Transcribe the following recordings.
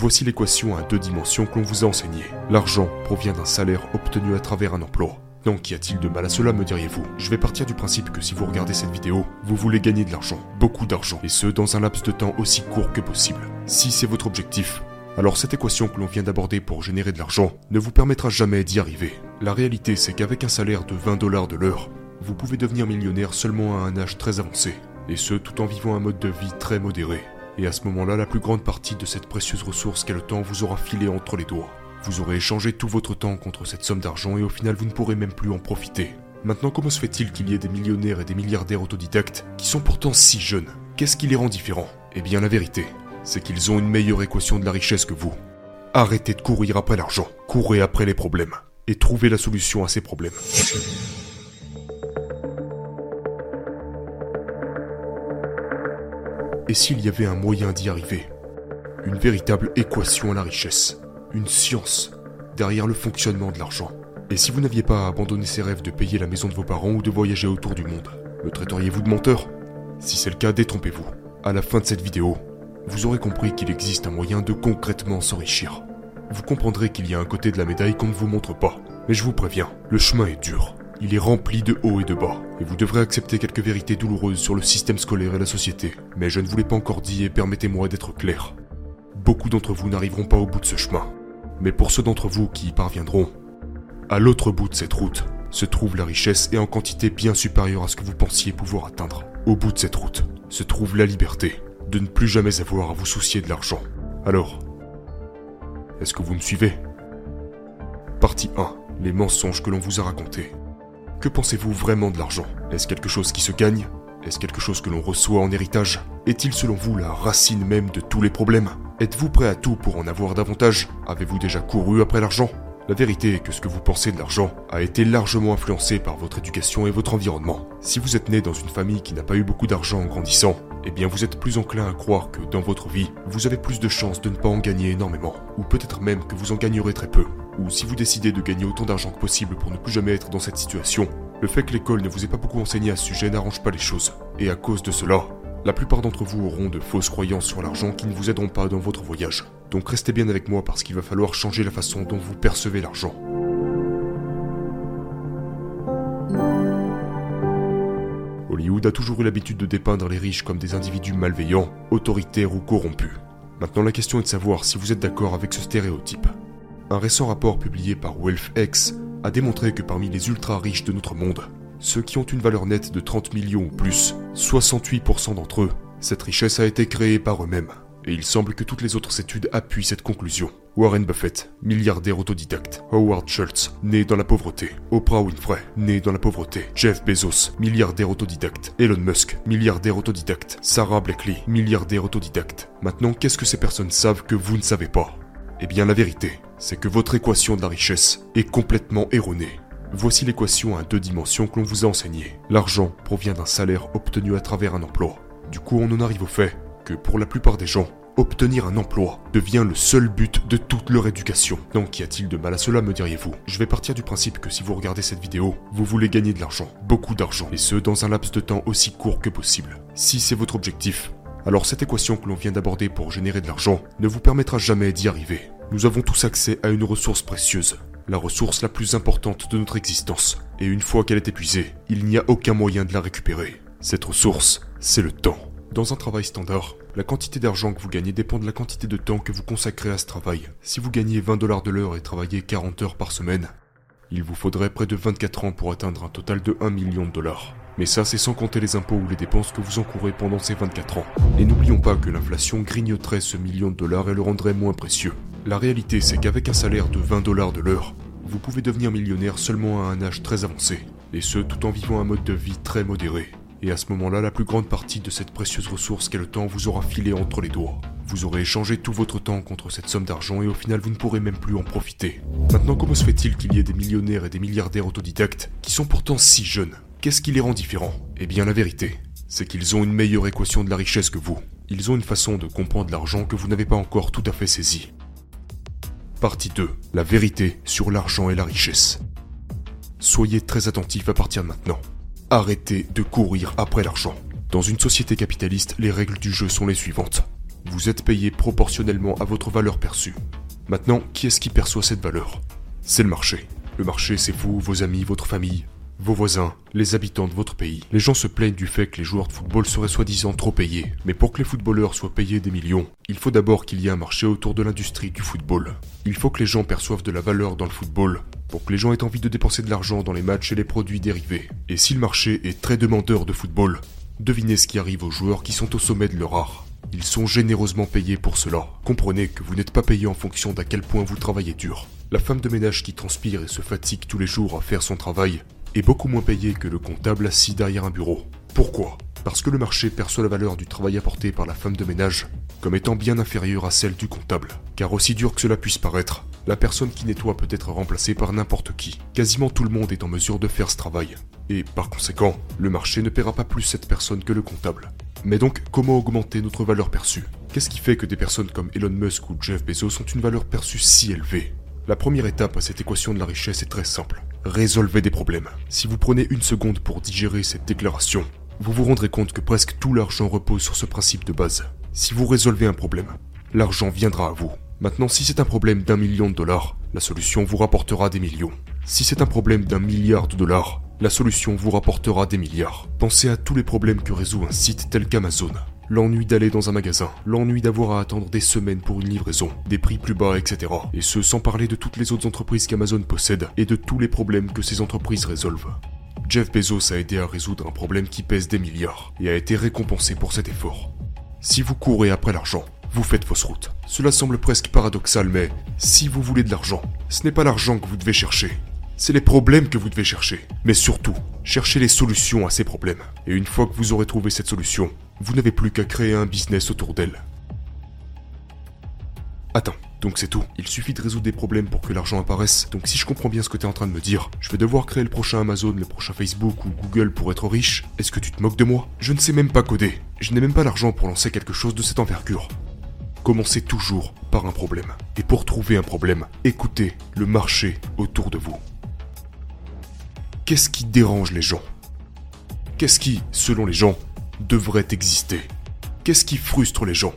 Voici l'équation à deux dimensions que l'on vous a enseignée. L'argent provient d'un salaire obtenu à travers un emploi. Donc qu'y a-t-il de mal à cela, me diriez-vous? Je vais partir du principe que si vous regardez cette vidéo, vous voulez gagner de l'argent, beaucoup d'argent, et ce dans un laps de temps aussi court que possible. Si c'est votre objectif, alors cette équation que l'on vient d'aborder pour générer de l'argent ne vous permettra jamais d'y arriver. La réalité c'est qu'avec un salaire de 20 dollars de l'heure, vous pouvez devenir millionnaire seulement à un âge très avancé, et ce tout en vivant un mode de vie très modéré. Et à ce moment-là, la plus grande partie de cette précieuse ressource qu'est le temps vous aura filé entre les doigts. Vous aurez échangé tout votre temps contre cette somme d'argent et au final vous ne pourrez même plus en profiter. Maintenant, comment se fait-il qu'il y ait des millionnaires et des milliardaires autodidactes qui sont pourtant si jeunes? Qu'est-ce qui les rend différents? Eh bien la vérité, c'est qu'ils ont une meilleure équation de la richesse que vous. Arrêtez de courir après l'argent, courez après les problèmes, et trouvez la solution à ces problèmes. Et s'il y avait un moyen d'y arriver? Une véritable équation à la richesse une science derrière le fonctionnement de l'argent. Et si vous n'aviez pas abandonné ces rêves de payer la maison de vos parents ou de voyager autour du monde, me traiteriez-vous de menteur? Si c'est le cas, détrompez-vous. À la fin de cette vidéo, vous aurez compris qu'il existe un moyen de concrètement s'enrichir. Vous comprendrez qu'il y a un côté de la médaille qu'on ne vous montre pas. Mais je vous préviens, le chemin est dur. Il est rempli de hauts et de bas, et vous devrez accepter quelques vérités douloureuses sur le système scolaire et la société. Mais je ne vous l'ai pas encore dit et permettez-moi d'être clair. Beaucoup d'entre vous n'arriveront pas au bout de ce chemin. Mais pour ceux d'entre vous qui y parviendront, à l'autre bout de cette route se trouve la richesse et en quantité bien supérieure à ce que vous pensiez pouvoir atteindre. Au bout de cette route se trouve la liberté de ne plus jamais avoir à vous soucier de l'argent. Alors, est-ce que vous me suivez? Partie 1. Les mensonges que l'on vous a racontés. Que pensez-vous vraiment de l'argent? Est-ce quelque chose qui se gagne? Est-ce quelque chose que l'on reçoit en héritage? Est-il selon vous la racine même de tous les problèmes? Êtes-vous prêt à tout pour en avoir davantage? Avez-vous déjà couru après l'argent? La vérité est que ce que vous pensez de l'argent a été largement influencé par votre éducation et votre environnement. Si vous êtes né dans une famille qui n'a pas eu beaucoup d'argent en grandissant, eh bien vous êtes plus enclin à croire que dans votre vie, vous avez plus de chances de ne pas en gagner énormément, ou peut-être même que vous en gagnerez très peu. Ou si vous décidez de gagner autant d'argent que possible pour ne plus jamais être dans cette situation, le fait que l'école ne vous ait pas beaucoup enseigné à ce sujet n'arrange pas les choses. Et à cause de cela, la plupart d'entre vous auront de fausses croyances sur l'argent qui ne vous aideront pas dans votre voyage. Donc restez bien avec moi parce qu'il va falloir changer la façon dont vous percevez l'argent. Hollywood a toujours eu l'habitude de dépeindre les riches comme des individus malveillants, autoritaires ou corrompus. Maintenant la question est de savoir si vous êtes d'accord avec ce stéréotype. Un récent rapport publié par WealthX a démontré que parmi les ultra riches de notre monde, ceux qui ont une valeur nette de 30 millions ou plus, 68% d'entre eux, cette richesse a été créée par eux-mêmes. Et il semble que toutes les autres études appuient cette conclusion. Warren Buffett, milliardaire autodidacte. Howard Schultz, né dans la pauvreté. Oprah Winfrey, né dans la pauvreté. Jeff Bezos, milliardaire autodidacte. Elon Musk, milliardaire autodidacte. Sarah Blakely, milliardaire autodidacte. Maintenant, qu'est-ce que ces personnes savent que vous ne savez pas? Eh bien, la vérité, c'est que votre équation de la richesse est complètement erronée. Voici l'équation à deux dimensions que l'on vous a enseignée. L'argent provient d'un salaire obtenu à travers un emploi. Du coup, on en arrive au fait que pour la plupart des gens, obtenir un emploi devient le seul but de toute leur éducation. Donc qu'y a-t-il de mal à cela, me diriez-vous? Je vais partir du principe que si vous regardez cette vidéo, vous voulez gagner de l'argent, beaucoup d'argent, et ce dans un laps de temps aussi court que possible. Si c'est votre objectif, alors cette équation que l'on vient d'aborder pour générer de l'argent ne vous permettra jamais d'y arriver. Nous avons tous accès à une ressource précieuse, la ressource la plus importante de notre existence. Et une fois qu'elle est épuisée, il n'y a aucun moyen de la récupérer. Cette ressource, c'est le temps. Dans un travail standard, la quantité d'argent que vous gagnez dépend de la quantité de temps que vous consacrez à ce travail. Si vous gagnez 20 dollars de l'heure et travaillez 40 heures par semaine, il vous faudrait près de 24 ans pour atteindre un total de 1 million de dollars. Mais ça, c'est sans compter les impôts ou les dépenses que vous encourez pendant ces 24 ans. Et n'oublions pas que l'inflation grignoterait ce million de dollars et le rendrait moins précieux. La réalité, c'est qu'avec un salaire de 20 dollars de l'heure, vous pouvez devenir millionnaire seulement à un âge très avancé, et ce tout en vivant un mode de vie très modéré. Et à ce moment-là, la plus grande partie de cette précieuse ressource qu'est le temps vous aura filé entre les doigts. Vous aurez échangé tout votre temps contre cette somme d'argent et au final vous ne pourrez même plus en profiter. Maintenant, comment se fait-il qu'il y ait des millionnaires et des milliardaires autodidactes qui sont pourtant si jeunes? Qu'est-ce qui les rend différents? Eh bien la vérité, c'est qu'ils ont une meilleure équation de la richesse que vous. Ils ont une façon de comprendre l'argent que vous n'avez pas encore tout à fait saisie. Partie 2. La vérité sur l'argent et la richesse. Soyez très attentifs à partir de maintenant. Arrêtez de courir après l'argent. Dans une société capitaliste, les règles du jeu sont les suivantes. Vous êtes payé proportionnellement à votre valeur perçue. Maintenant, qui est-ce qui perçoit cette valeur? C'est le marché. Le marché, c'est vous, vos amis, votre famille, vos voisins, les habitants de votre pays. Les gens se plaignent du fait que les joueurs de football seraient soi-disant trop payés. Mais pour que les footballeurs soient payés des millions, il faut d'abord qu'il y ait un marché autour de l'industrie du football. Il faut que les gens perçoivent de la valeur dans le football, pour que les gens aient envie de dépenser de l'argent dans les matchs et les produits dérivés. Et si le marché est très demandeur de football, devinez ce qui arrive aux joueurs qui sont au sommet de leur art. Ils sont généreusement payés pour cela. Comprenez que vous n'êtes pas payé en fonction d'à quel point vous travaillez dur. La femme de ménage qui transpire et se fatigue tous les jours à faire son travail est beaucoup moins payée que le comptable assis derrière un bureau. Pourquoi? Parce que le marché perçoit la valeur du travail apporté par la femme de ménage comme étant bien inférieure à celle du comptable. Car aussi dur que cela puisse paraître, la personne qui nettoie peut être remplacée par n'importe qui. Quasiment tout le monde est en mesure de faire ce travail. Et par conséquent, le marché ne paiera pas plus cette personne que le comptable. Mais donc, comment augmenter notre valeur perçue? Qu'est-ce qui fait que des personnes comme Elon Musk ou Jeff Bezos ont une valeur perçue si élevée? La première étape à cette équation de la richesse est très simple. Résolvez des problèmes. Si vous prenez une seconde pour digérer cette déclaration, vous vous rendrez compte que presque tout l'argent repose sur ce principe de base. Si vous résolvez un problème, l'argent viendra à vous. Maintenant, si c'est un problème d'un million de dollars, la solution vous rapportera des millions. Si c'est un problème d'un milliard de dollars, la solution vous rapportera des milliards. Pensez à tous les problèmes que résout un site tel qu'Amazon. L'ennui d'aller dans un magasin, l'ennui d'avoir à attendre des semaines pour une livraison, des prix plus bas, etc. Et ce sans parler de toutes les autres entreprises qu'Amazon possède et de tous les problèmes que ces entreprises résolvent. Jeff Bezos a aidé à résoudre un problème qui pèse des milliards et a été récompensé pour cet effort. Si vous courez après l'argent, vous faites fausse route. Cela semble presque paradoxal, mais si vous voulez de l'argent, ce n'est pas l'argent que vous devez chercher. C'est les problèmes que vous devez chercher. Mais surtout, cherchez les solutions à ces problèmes. Et une fois que vous aurez trouvé cette solution, vous n'avez plus qu'à créer un business autour d'elle. Attends, donc c'est tout. Il suffit de résoudre des problèmes pour que l'argent apparaisse. Donc si je comprends bien ce que tu es en train de me dire, je vais devoir créer le prochain Amazon, le prochain Facebook ou Google pour être riche. Est-ce que tu te moques de moi? Je ne sais même pas coder. Je n'ai même pas l'argent pour lancer quelque chose de cette envergure. Commencez toujours par un problème. Et pour trouver un problème, écoutez le marché autour de vous. Qu'est-ce qui dérange les gens? Qu'est-ce qui, selon les gens, devrait exister Qu'est-ce qui frustre les gens?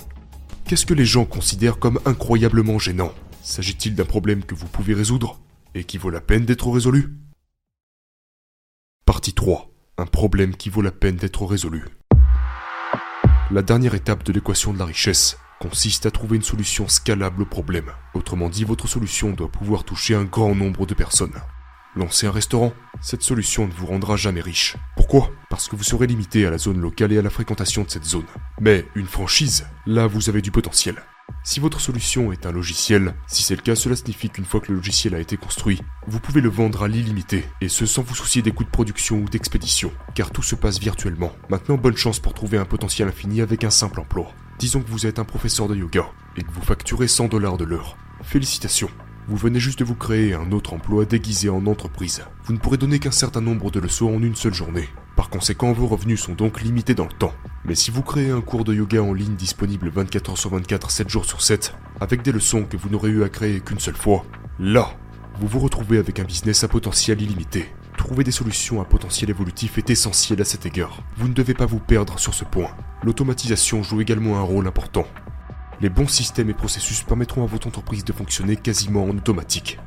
Qu'est-ce que les gens considèrent comme incroyablement gênant? S'agit-il d'un problème que vous pouvez résoudre et qui vaut la peine d'être résolu? Partie 3. Un problème qui vaut la peine d'être résolu. La dernière étape de l'équation de la richesse consiste à trouver une solution scalable au problème. Autrement dit, votre solution doit pouvoir toucher un grand nombre de personnes. Lancer un restaurant, cette solution ne vous rendra jamais riche. Pourquoi? Parce que vous serez limité à la zone locale et à la fréquentation de cette zone. Mais une franchise, là vous avez du potentiel. Si votre solution est un logiciel, si c'est le cas, cela signifie qu'une fois que le logiciel a été construit, vous pouvez le vendre à l'illimité, et ce sans vous soucier des coûts de production ou d'expédition, car tout se passe virtuellement. Maintenant, bonne chance pour trouver un potentiel infini avec un simple emploi. Disons que vous êtes un professeur de yoga, et que vous facturez 100 dollars de l'heure. Félicitations, vous venez juste de vous créer un autre emploi déguisé en entreprise. Vous ne pourrez donner qu'un certain nombre de leçons en une seule journée. Par conséquent, vos revenus sont donc limités dans le temps. Mais si vous créez un cours de yoga en ligne disponible 24 h sur 24, 7 jours sur 7, avec des leçons que vous n'aurez eu à créer qu'une seule fois, là, vous vous retrouvez avec un business à potentiel illimité. Trouver des solutions à potentiel évolutif est essentiel à cet égard. Vous ne devez pas vous perdre sur ce point. L'automatisation joue également un rôle important. Les bons systèmes et processus permettront à votre entreprise de fonctionner quasiment en automatique.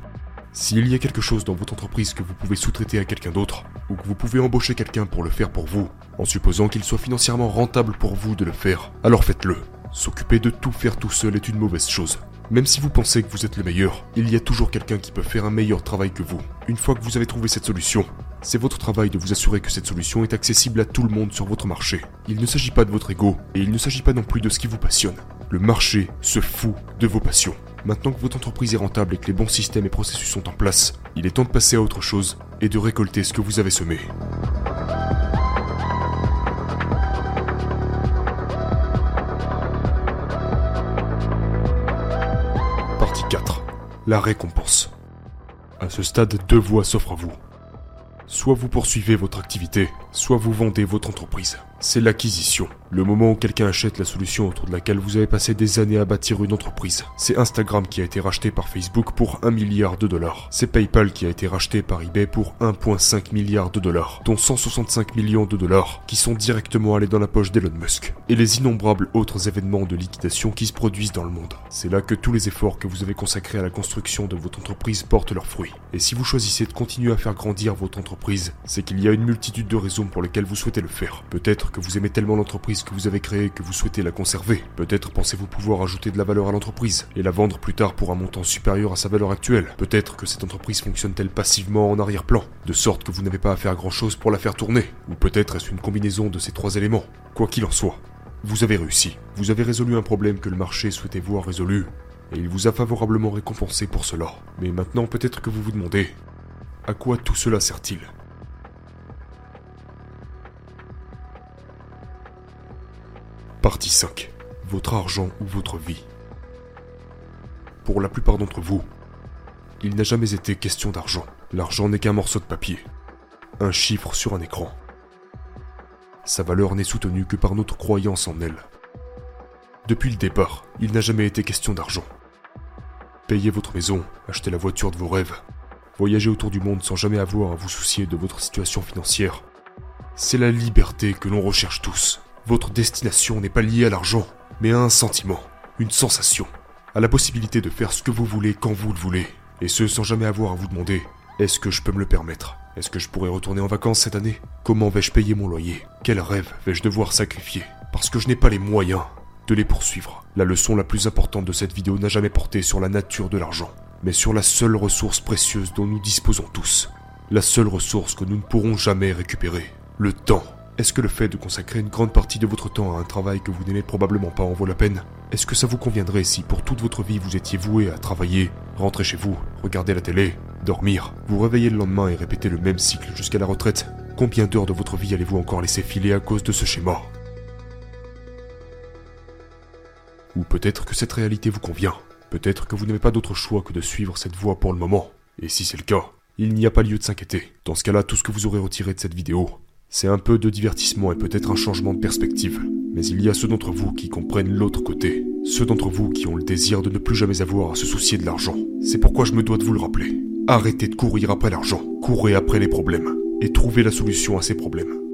S'il y a quelque chose dans votre entreprise que vous pouvez sous-traiter à quelqu'un d'autre, ou que vous pouvez embaucher quelqu'un pour le faire pour vous, en supposant qu'il soit financièrement rentable pour vous de le faire, alors faites-le. S'occuper de tout faire tout seul est une mauvaise chose. Même si vous pensez que vous êtes le meilleur, il y a toujours quelqu'un qui peut faire un meilleur travail que vous. Une fois que vous avez trouvé cette solution, c'est votre travail de vous assurer que cette solution est accessible à tout le monde sur votre marché. Il ne s'agit pas de votre ego, et il ne s'agit pas non plus de ce qui vous passionne. Le marché se fout de vos passions. Maintenant que votre entreprise est rentable et que les bons systèmes et processus sont en place, il est temps de passer à autre chose et de récolter ce que vous avez semé. Partie 4. La récompense. À ce stade, deux voies s'offrent à vous. Soit vous poursuivez votre activité, soit vous vendez votre entreprise. C'est l'acquisition. Le moment où quelqu'un achète la solution autour de laquelle vous avez passé des années à bâtir une entreprise. C'est Instagram qui a été racheté par Facebook pour 1 milliard de dollars. C'est PayPal qui a été racheté par eBay pour 1,5 milliard de dollars, dont 165 millions de dollars qui sont directement allés dans la poche d'Elon Musk. Et les innombrables autres événements de liquidation qui se produisent dans le monde. C'est là que tous les efforts que vous avez consacrés à la construction de votre entreprise portent leurs fruits. Et si vous choisissez de continuer à faire grandir votre entreprise, c'est qu'il y a une multitude de raisons pour lesquelles vous souhaitez le faire. Peut-être que vous aimez tellement l'entreprise que vous avez créée que vous souhaitez la conserver. Peut-être pensez-vous pouvoir ajouter de la valeur à l'entreprise et la vendre plus tard pour un montant supérieur à sa valeur actuelle. Peut-être que cette entreprise fonctionne-t-elle passivement en arrière-plan, de sorte que vous n'avez pas à faire grand-chose pour la faire tourner. Ou peut-être est-ce une combinaison de ces trois éléments. Quoi qu'il en soit, vous avez réussi. Vous avez résolu un problème que le marché souhaitait voir résolu, et il vous a favorablement récompensé pour cela. Mais maintenant peut-être que vous vous demandez, à quoi tout cela sert-il? Partie 5. Votre argent ou votre vie. Pour la plupart d'entre vous, il n'a jamais été question d'argent. L'argent n'est qu'un morceau de papier, un chiffre sur un écran. Sa valeur n'est soutenue que par notre croyance en elle. Depuis le départ, il n'a jamais été question d'argent. Payez votre maison, achetez la voiture de vos rêves, voyager autour du monde sans jamais avoir à vous soucier de votre situation financière. C'est la liberté que l'on recherche tous. Votre destination n'est pas liée à l'argent, mais à un sentiment, une sensation, à la possibilité de faire ce que vous voulez quand vous le voulez, et ce sans jamais avoir à vous demander est-ce que je peux me le permettre? Est-ce que je pourrais retourner en vacances cette année? Comment vais-je payer mon loyer? Quel rêve vais-je devoir sacrifier? Parce que je n'ai pas les moyens de les poursuivre. La leçon la plus importante de cette vidéo n'a jamais porté sur la nature de l'argent, mais sur la seule ressource précieuse dont nous disposons tous. La seule ressource que nous ne pourrons jamais récupérer. Le temps. Est-ce que le fait de consacrer une grande partie de votre temps à un travail que vous n'aimez probablement pas en vaut la peine Est-ce que ça vous conviendrait si pour toute votre vie vous étiez voué à travailler, rentrer chez vous, regarder la télé, dormir, vous réveiller le lendemain et répéter le même cycle jusqu'à la retraite? Combien d'heures de votre vie allez-vous encore laisser filer à cause de ce schéma? Ou peut-être que cette réalité vous convient. Peut-être que vous n'avez pas d'autre choix que de suivre cette voie pour le moment. Et si c'est le cas, il n'y a pas lieu de s'inquiéter. Dans ce cas-là, tout ce que vous aurez retiré de cette vidéo, c'est un peu de divertissement et peut-être un changement de perspective. Mais il y a ceux d'entre vous qui comprennent l'autre côté. Ceux d'entre vous qui ont le désir de ne plus jamais avoir à se soucier de l'argent. C'est pourquoi je me dois de vous le rappeler. Arrêtez de courir après l'argent. Courez après les problèmes. Et trouvez la solution à ces problèmes.